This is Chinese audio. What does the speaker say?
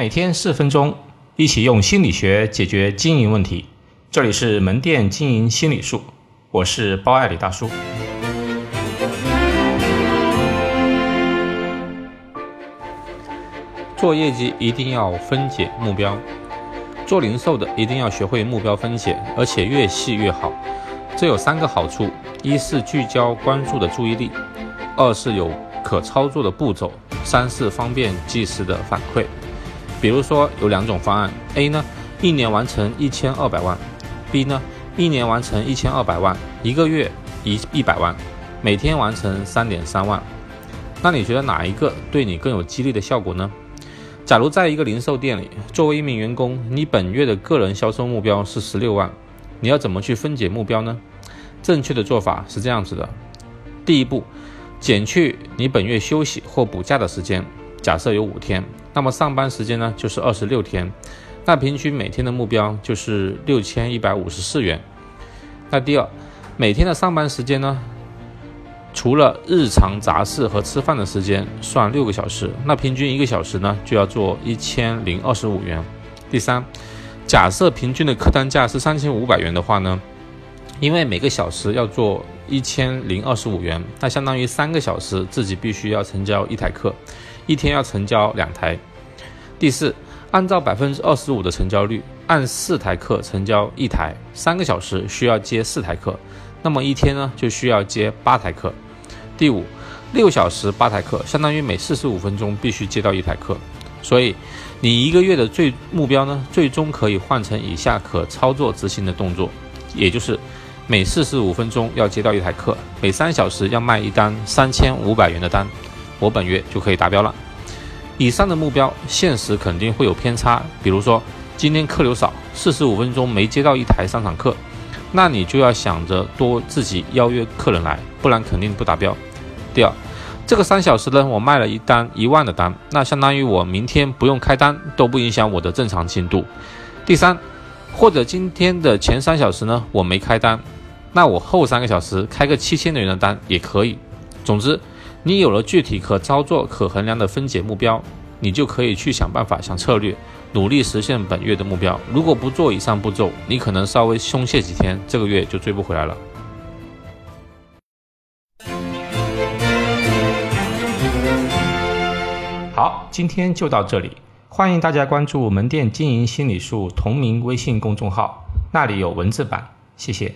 每天四分钟，一起用心理学解决经营问题。这里是门店经营心理术，我是包爱李大叔。做业绩一定要分解目标，做零售的一定要学会目标分解，而且越细越好。这有三个好处：一是聚焦关注的注意力；二是有可操作的步骤；三是方便及时的反馈。比如说有两种方案：A 呢，一年完成一千二百万；B 呢，一年完成一千二百万，一个月一一百万，每天完成三点三万。那你觉得哪一个对你更有激励的效果呢？假如在一个零售店里，作为一名员工，你本月的个人销售目标是十六万，你要怎么去分解目标呢？正确的做法是这样子的：第一步，减去你本月休息或补假的时间，假设有五天，那么上班时间呢就是二十六天，那平均每天的目标就是六千一百五十四元。那第二，每天的上班时间呢？除了日常杂事和吃饭的时间算六个小时，那平均一个小时呢就要做一千零二十五元。第三，假设平均的客单价是三千五百元的话呢，因为每个小时要做一千零二十五元，那相当于三个小时自己必须要成交一台课，一天要成交两台。第四，按照百分之二十五的成交率，按四台课成交一台，三个小时需要接四台课。那么一天呢，就需要接八台课。第五，六小时八台课，相当于每四十五分钟必须接到一台课。所以，你一个月的最目标呢，最终可以换成以下可操作执行的动作，也就是每四十五分钟要接到一台课，每三小时要卖一单三千五百元的单，我本月就可以达标了。以上的目标，现实肯定会有偏差，比如说今天客流少，四十五分钟没接到一台商场课。那你就要想着多自己邀约客人来，不然肯定不达标。第二，这个三小时呢，我卖了一单一万的单，那相当于我明天不用开单都不影响我的正常进度。第三，或者今天的前三小时呢，我没开单，那我后三个小时开个七千元的单也可以。总之，你有了具体可操作、可衡量的分解目标。你就可以去想办法、想策略，努力实现本月的目标。如果不做以上步骤，你可能稍微松懈几天，这个月就追不回来了。好，今天就到这里，欢迎大家关注门店经营心理术同名微信公众号，那里有文字版，谢谢。